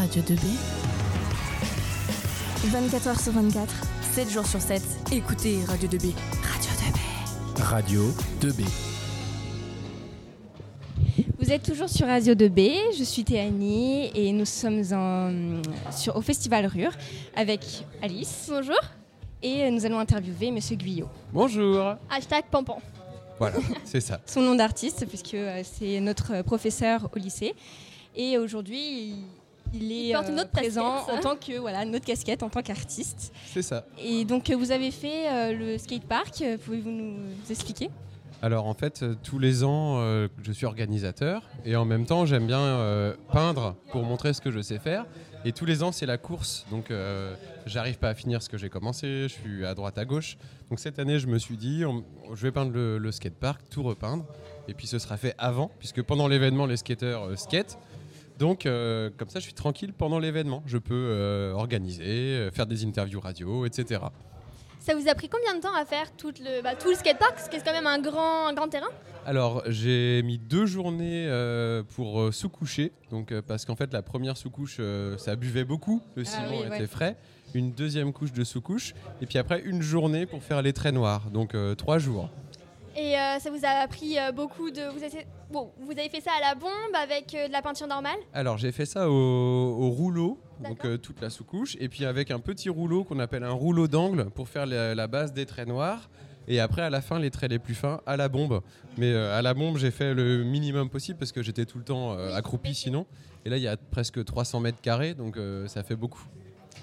Radio 2B. 24h sur 24, 7 jours sur 7. Écoutez Radio 2B. Radio 2B. Radio 2B. Vous êtes toujours sur Radio 2B, je suis Théanie et nous sommes en- sur, au Festival Rure avec Alice. Bonjour. Et nous allons interviewer Monsieur Guyot. Bonjour. Hashtag Pampan. Voilà, c'est ça. Son nom d'artiste, puisque euh, c'est notre professeur au lycée. Et aujourd'hui, il, est Il porte une euh, autre présent casquette. en tant que, voilà, notre casquette en tant qu'artiste. C'est ça. Et donc, euh, vous avez fait euh, le skatepark, pouvez-vous nous expliquer? Alors en fait, tous les ans, euh, je suis organisateur et en même temps, j'aime bien euh, peindre pour montrer ce que je sais faire. Et tous les ans, c'est la course. Donc euh, j'arrive pas à finir ce que j'ai commencé, je suis à droite à gauche. Donc cette année, je me suis dit, on- je vais peindre le, le skatepark, tout repeindre. Et puis ce sera fait avant, puisque pendant l'événement, les skateurs euh, skatent. Donc euh, comme ça, je suis tranquille pendant l'événement. Je peux euh, organiser, euh, faire des interviews radio, etc. Ça vous a pris combien de temps à faire tout le, bah, tout le skatepark Parce que c'est quand même un grand, un grand terrain? Alors, j'ai mis deux journées euh, pour euh, sous-coucher, donc euh, parce qu'en fait, la première sous-couche, ça buvait beaucoup, le Ah ciment oui, était ouais. frais. Une deuxième couche de sous-couche, et puis après une journée pour faire les traits noirs, donc trois jours. Et ça vous a pris beaucoup de. Vous bon, vous avez fait ça à la bombe avec euh, de la peinture normale Alors, j'ai fait ça au, au rouleau, donc euh, toute la sous-couche, et puis avec un petit rouleau qu'on appelle un rouleau d'angle pour faire la, la base des traits noirs. Et après, à la fin, les traits les plus fins à la bombe. Mais euh, à la bombe, j'ai fait le minimum possible parce que j'étais tout le temps accroupi sinon. Et là, il y a presque 300 mètres carrés, donc ça fait beaucoup.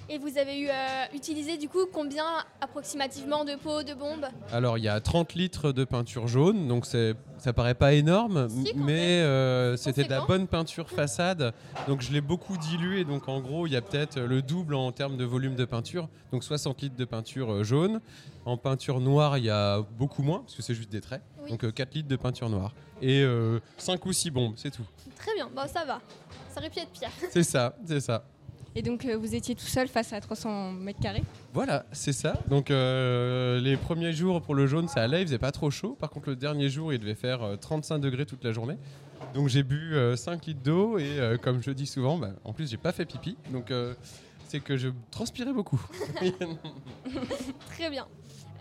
Et vous avez eu, euh, utilisé du coup combien approximativement de pots de bombes Alors, il y a 30 litres de peinture jaune, donc ça paraît pas énorme, Si, mais euh, c'était de la bonne peinture façade. Donc, je l'ai beaucoup dilué. Donc, en gros, il y a peut-être le double en termes de volume de peinture. Donc, 60 litres de peinture euh, jaune. En peinture noire, il y a beaucoup moins, parce que c'est juste des traits. Oui. Donc, euh, 4 litres de peinture noire. Et 5 ou 6 bombes, c'est tout. Très bien, bon ça va. Ça aurait pu être pire. C'est ça, c'est ça. Et donc, euh, vous étiez tout seul face à 300 mètres carrés Voilà, c'est ça. Donc euh, les premiers jours pour le jaune, ça allait, il faisait pas trop chaud. Par contre, le dernier jour, il devait faire euh, 35 degrés toute la journée. Donc j'ai bu euh, 5 litres d'eau et euh, comme je dis souvent, bah, en plus j'ai pas fait pipi. Donc euh, c'est que je transpirais beaucoup. Très bien.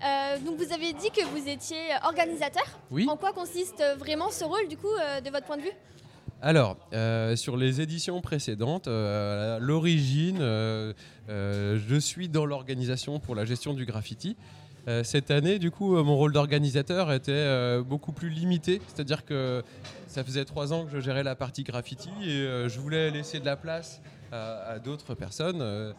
Euh, donc vous avez dit que vous étiez organisateur. Oui. En quoi consiste euh, vraiment ce rôle du coup euh, de votre point de vue? Alors, euh, sur les éditions précédentes, euh, à l'origine, euh, je suis dans l'organisation pour la gestion du graffiti. Cette année, du coup, mon rôle d'organisateur était beaucoup plus limité. C'est-à-dire que ça faisait trois ans que je gérais la partie graffiti et je voulais laisser de la place à, à d'autres personnes,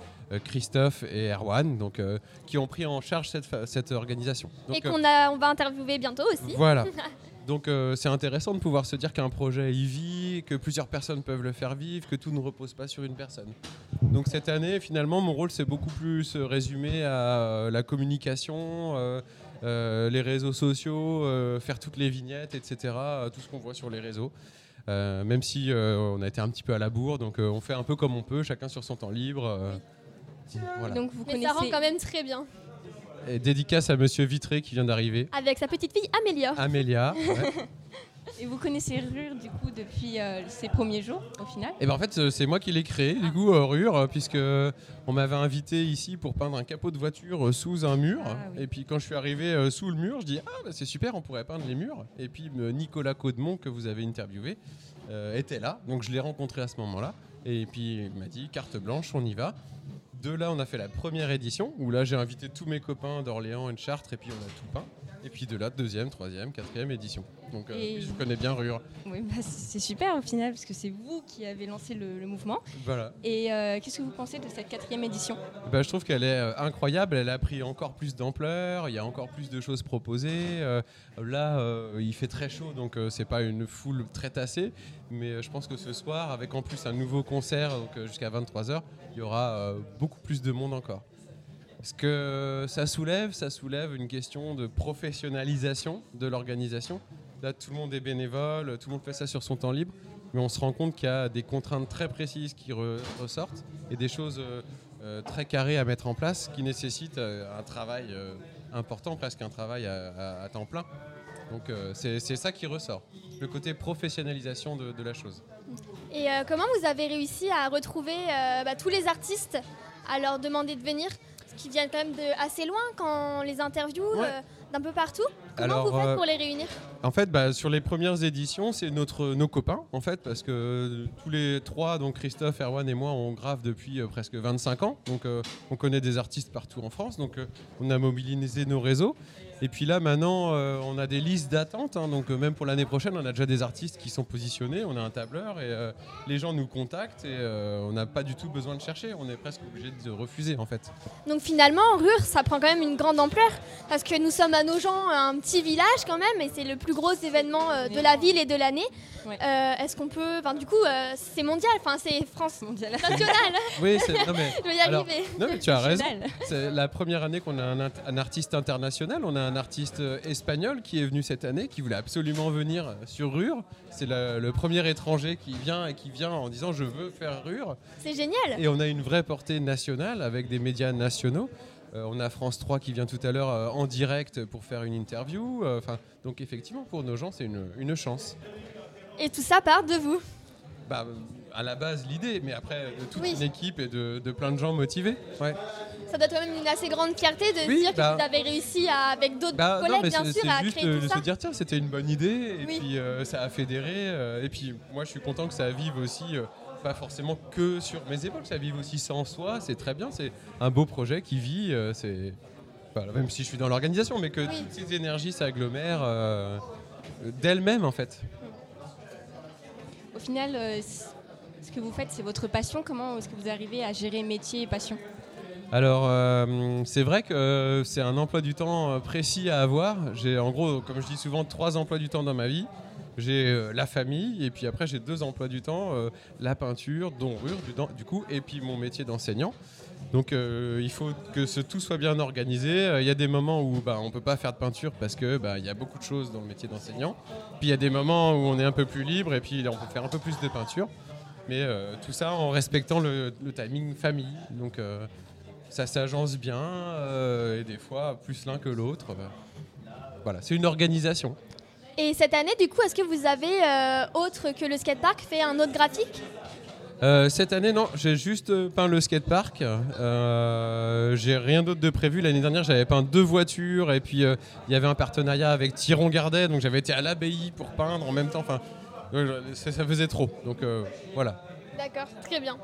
Christophe et Erwan, donc, qui ont pris en charge cette, organisation. Donc, Et qu'on on va interviewer bientôt aussi. voilà. Donc euh, c'est intéressant de pouvoir se dire qu'un projet y vit, que plusieurs personnes peuvent le faire vivre, que tout ne repose pas sur une personne. Donc cette année, finalement, mon rôle s'est beaucoup plus résumé à euh, la communication, euh, euh, les réseaux sociaux, euh, faire toutes les vignettes, etc. tout ce qu'on voit sur les réseaux. Euh, même si euh, on a été un petit peu à la bourre, donc euh, on fait un peu comme on peut, chacun sur son temps libre. euh, voilà. Donc, vous Mais connaissez. ça rend quand même très bien. Et dédicace à Monsieur Vitré qui vient d'arriver. Avec sa petite fille Amélia. Amélia. ouais. Et vous connaissez Rure du coup depuis euh, ses premiers jours au final? Et ben en fait, euh, c'est moi qui l'ai créé, du coup, euh, Rure, puisque on m'avait invité ici pour peindre un capot de voiture sous un mur. Ah oui. Et puis quand je suis arrivé euh, sous le mur, je dis ah bah, c'est super, on pourrait peindre les murs. Et puis euh, Nicolas Caudemont que vous avez interviewé euh, était là, donc je l'ai rencontré à ce moment-là. Et puis il m'a dit carte blanche, on y va. De là, on a fait la première édition où là j'ai invité tous mes copains d'Orléans et de Chartres et puis on a tout peint. Et puis de là, deuxième, troisième, quatrième édition. Donc euh, je connais bien Rure. Oui, bah, c'est super au final parce que c'est vous qui avez lancé le, le mouvement. Voilà. Et euh, qu'est-ce que vous pensez de cette quatrième édition? Bah, je trouve qu'elle est euh, incroyable, elle a pris encore plus d'ampleur, il y a encore plus de choses proposées. Euh, là, il fait très chaud, donc c'est pas une foule très tassée, mais je pense que ce soir, avec en plus un nouveau concert jusqu'à 23h, il y aura beaucoup plus de monde encore. Ce que ça soulève, ça soulève une question de professionnalisation de l'organisation? Là, tout le monde est bénévole, tout le monde fait ça sur son temps libre, mais on se rend compte qu'il y a des contraintes très précises qui re- ressortent et des choses euh, euh, très carrées à mettre en place qui nécessitent euh, un travail important, presque un travail à, temps plein. Donc c'est ça qui ressort, le côté professionnalisation de, la chose. Et comment vous avez réussi à retrouver bah, tous les artistes, à leur demander de venir? Qu'ils viennent quand même de assez loin quand on les interviewe, Ouais. euh, d'un peu partout. Comment Alors, vous faites euh, pour les réunir? En fait, bah, sur les premières éditions, c'est notre, nos copains, en fait, parce que euh, tous les trois, donc Christophe, Erwan et moi, on grave depuis euh, presque 25 ans. Donc, on connaît des artistes partout en France. Donc, on a mobilisé nos réseaux. Et puis là, maintenant, euh, on a des listes d'attente. hein. donc, euh, même pour l'année prochaine, on a déjà des artistes qui sont positionnés. On a un tableur et euh, les gens nous contactent et on n'a pas du tout besoin de chercher. On est presque obligé de refuser, en fait. Donc finalement, Rure, ça prend quand même une grande ampleur. Parce que nous sommes à Nogent, un petit village quand même, et c'est le plus gros événement euh, de la ville et de l'année. Ouais. Euh, Est-ce qu'on peut... Enfin, du coup, euh, c'est mondial, enfin, c'est France Mondial. nationale. Oui, c'est. Non, mais. Je vais y Alors, arriver. non, mais tu as raison. C'est la première année qu'on a un, artiste international. On a un artiste espagnol qui est venu cette année, qui voulait absolument venir sur Rure. C'est le, le premier étranger qui vient et qui vient en disant je veux faire Rure. C'est génial. Et on a une vraie portée nationale avec des médias nationaux. Euh, on a France 3 qui vient tout à l'heure euh, en direct pour faire une interview. Euh, Enfin, donc effectivement, pour nos gens, c'est une, une chance. Et tout ça part de vous. Bah, à la base, l'idée, mais après, de toute Oui. une équipe et de, de plein de gens motivés. Ouais. Ça doit être quand même une assez grande fierté de Oui, dire bah- que vous avez réussi à, avec d'autres Bah, collègues, bien sûr, à juste créer tout de ça. se dire tiens c'était une bonne idée et Oui. puis ça a fédéré et puis moi je suis content que ça vive aussi pas forcément que sur mes épaules ça vive aussi sans soi c'est très bien c'est un beau projet qui vit euh, c'est voilà, même si je suis dans l'organisation mais que Oui. toutes ces énergies s'agglomèrent euh, d'elles-mêmes en fait Au final, euh, ce que vous faites, c'est votre passion. Comment est-ce que vous arrivez à gérer métier et passion? Alors, euh, c'est vrai que euh, c'est un emploi du temps précis à avoir. J'ai en gros, comme je dis souvent, trois emplois du temps dans ma vie. J'ai euh, la famille et puis après j'ai deux emplois du temps, euh, la peinture, dont rure du, du coup, et puis mon métier d'enseignant. Donc euh, il faut que ce, tout soit bien organisé. Il y a des moments où bah, on ne peut pas faire de peinture parce que bah, il y a beaucoup de choses dans le métier d'enseignant. Puis il y a des moments où on est un peu plus libre et puis on peut faire un peu plus de peinture. Mais tout ça en respectant le, timing famille. Donc ça s'agence bien et des fois plus l'un que l'autre. Euh, Voilà, c'est une organisation. Et cette année, du coup, est-ce que vous avez, euh, autre que le skatepark, fait un autre graphique? Euh, cette année, non, j'ai juste euh, peint le skatepark. Euh, j'ai rien d'autre de prévu. L'année dernière, j'avais peint deux voitures et puis euh, il y avait un partenariat avec Tiron Gardet, donc j'avais été à l'abbaye pour peindre en même temps. Enfin, ça, faisait trop. Donc voilà. D'accord, très bien.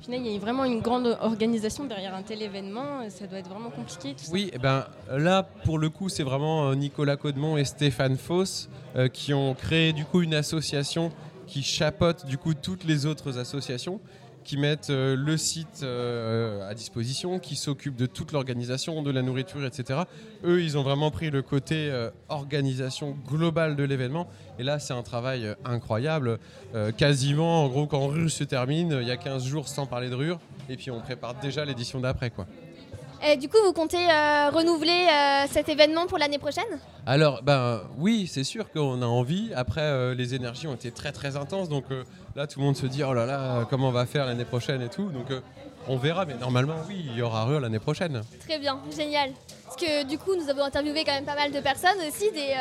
Au final, il y a vraiment une grande organisation derrière un tel événement. Ça doit être vraiment compliqué. Tout ça. Oui, eh ben, là, pour le coup, c'est vraiment euh, Nicolas Caudemont et Stéphane Foss euh, qui ont créé du coup une association qui chapeaute du coup toutes les autres associations qui mettent euh, le site euh, à disposition, qui s'occupent de toute l'organisation, de la nourriture, etc. Eux, ils ont vraiment pris le côté euh, organisation globale de l'événement. Et là, c'est un travail incroyable. Quasiment, en gros, quand Rure se termine, il y a 15 jours sans parler de Rure. Et puis, on prépare déjà l'édition d'après, quoi. Et du coup, vous comptez euh, renouveler euh, cet événement pour l'année prochaine? Alors, ben oui, c'est sûr qu'on a envie. Après, euh, les énergies ont été très très intenses, donc là, tout le monde se dit oh là là, comment on va faire l'année prochaine et tout. Donc, on verra, mais normalement, oui, il y aura Rure l'année prochaine. Très bien, génial. Parce que du coup, nous avons interviewé quand même pas mal de personnes aussi, des,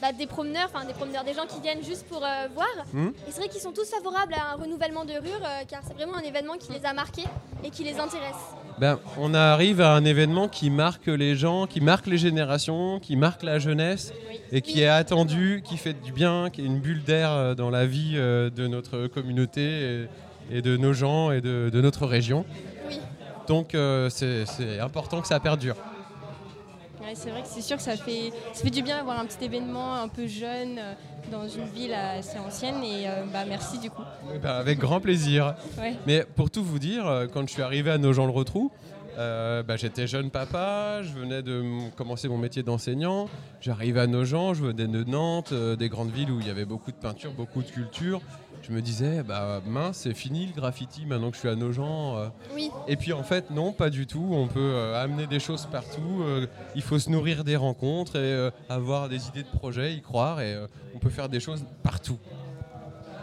bah, des promeneurs, enfin des promeneurs, des gens qui viennent juste pour voir. Hmm. Et c'est vrai qu'ils sont tous favorables à un renouvellement de Rure, euh, car c'est vraiment un événement qui les a marqués et qui les intéresse. Ben, on arrive à un événement qui marque les gens, qui marque les générations, qui marque la jeunesse et qui est attendu, qui fait du bien, qui est une bulle d'air euh, dans la vie euh, de notre communauté et, de nos gens et de, de notre région. Oui. Donc, euh, c'est important que ça perdure. Ouais, c'est vrai que c'est sûr que ça fait, ça fait du bien d'avoir un petit événement un peu jeune euh, dans une ville assez ancienne. Et euh, bah, merci du coup. Eh ben, avec grand plaisir. Ouais. Mais pour tout vous dire, euh, quand je suis arrivé à Nogent-le-Rotrou, euh, bah, j'étais jeune papa, je venais de commencer mon métier d'enseignant. J'arrivais à Nogent, je venais de Nantes, des grandes villes où il y avait beaucoup de peinture, beaucoup de culture. Je me disais, bah mince, c'est fini le graffiti maintenant que je suis à Nogent. euh. Oui, Et puis en fait, non, pas du tout. On peut euh, amener des choses partout. euh, il faut se nourrir des rencontres et avoir des idées de projets, y croire. Et on peut faire des choses partout.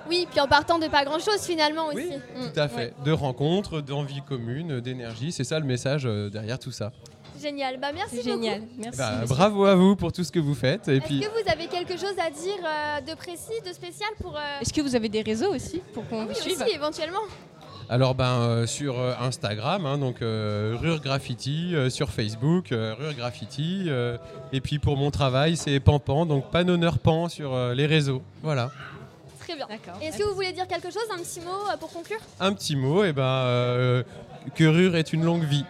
oui, puis en partant de pas grand chose finalement aussi. Oui, Mm. Tout à fait. De rencontres, d'envie commune, d'énergie. C'est ça le message derrière tout ça. Génial. Bah, merci Génial, beaucoup. merci. Bah, bravo à vous pour tout ce que vous faites. Est-ce puis, que vous avez quelque chose à dire euh, de précis, de spécial pour. euh, Est-ce que vous avez des réseaux aussi pour qu'on oui, vous suive aussi, éventuellement. alors ben euh, sur Instagram, hein, donc euh, Rure Graffiti, euh, sur Facebook, euh, Rure Graffiti. euh, et puis pour mon travail, c'est Pampan, donc Panonneur Pan sur euh, les réseaux. Voilà. Très bien. D'accord. Est-ce que vous voulez dire quelque chose, un petit mot euh, pour conclure? Un petit mot, et ben euh, que Rure est une longue vie.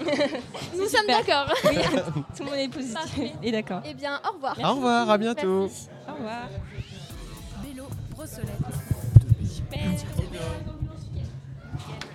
Nous sommes d'accord. Oui, tout le monde est positif Parfait. et d'accord. Eh bien, au revoir. Au revoir, à bientôt. Merci. Au revoir. Bélo, Brossolette. Super.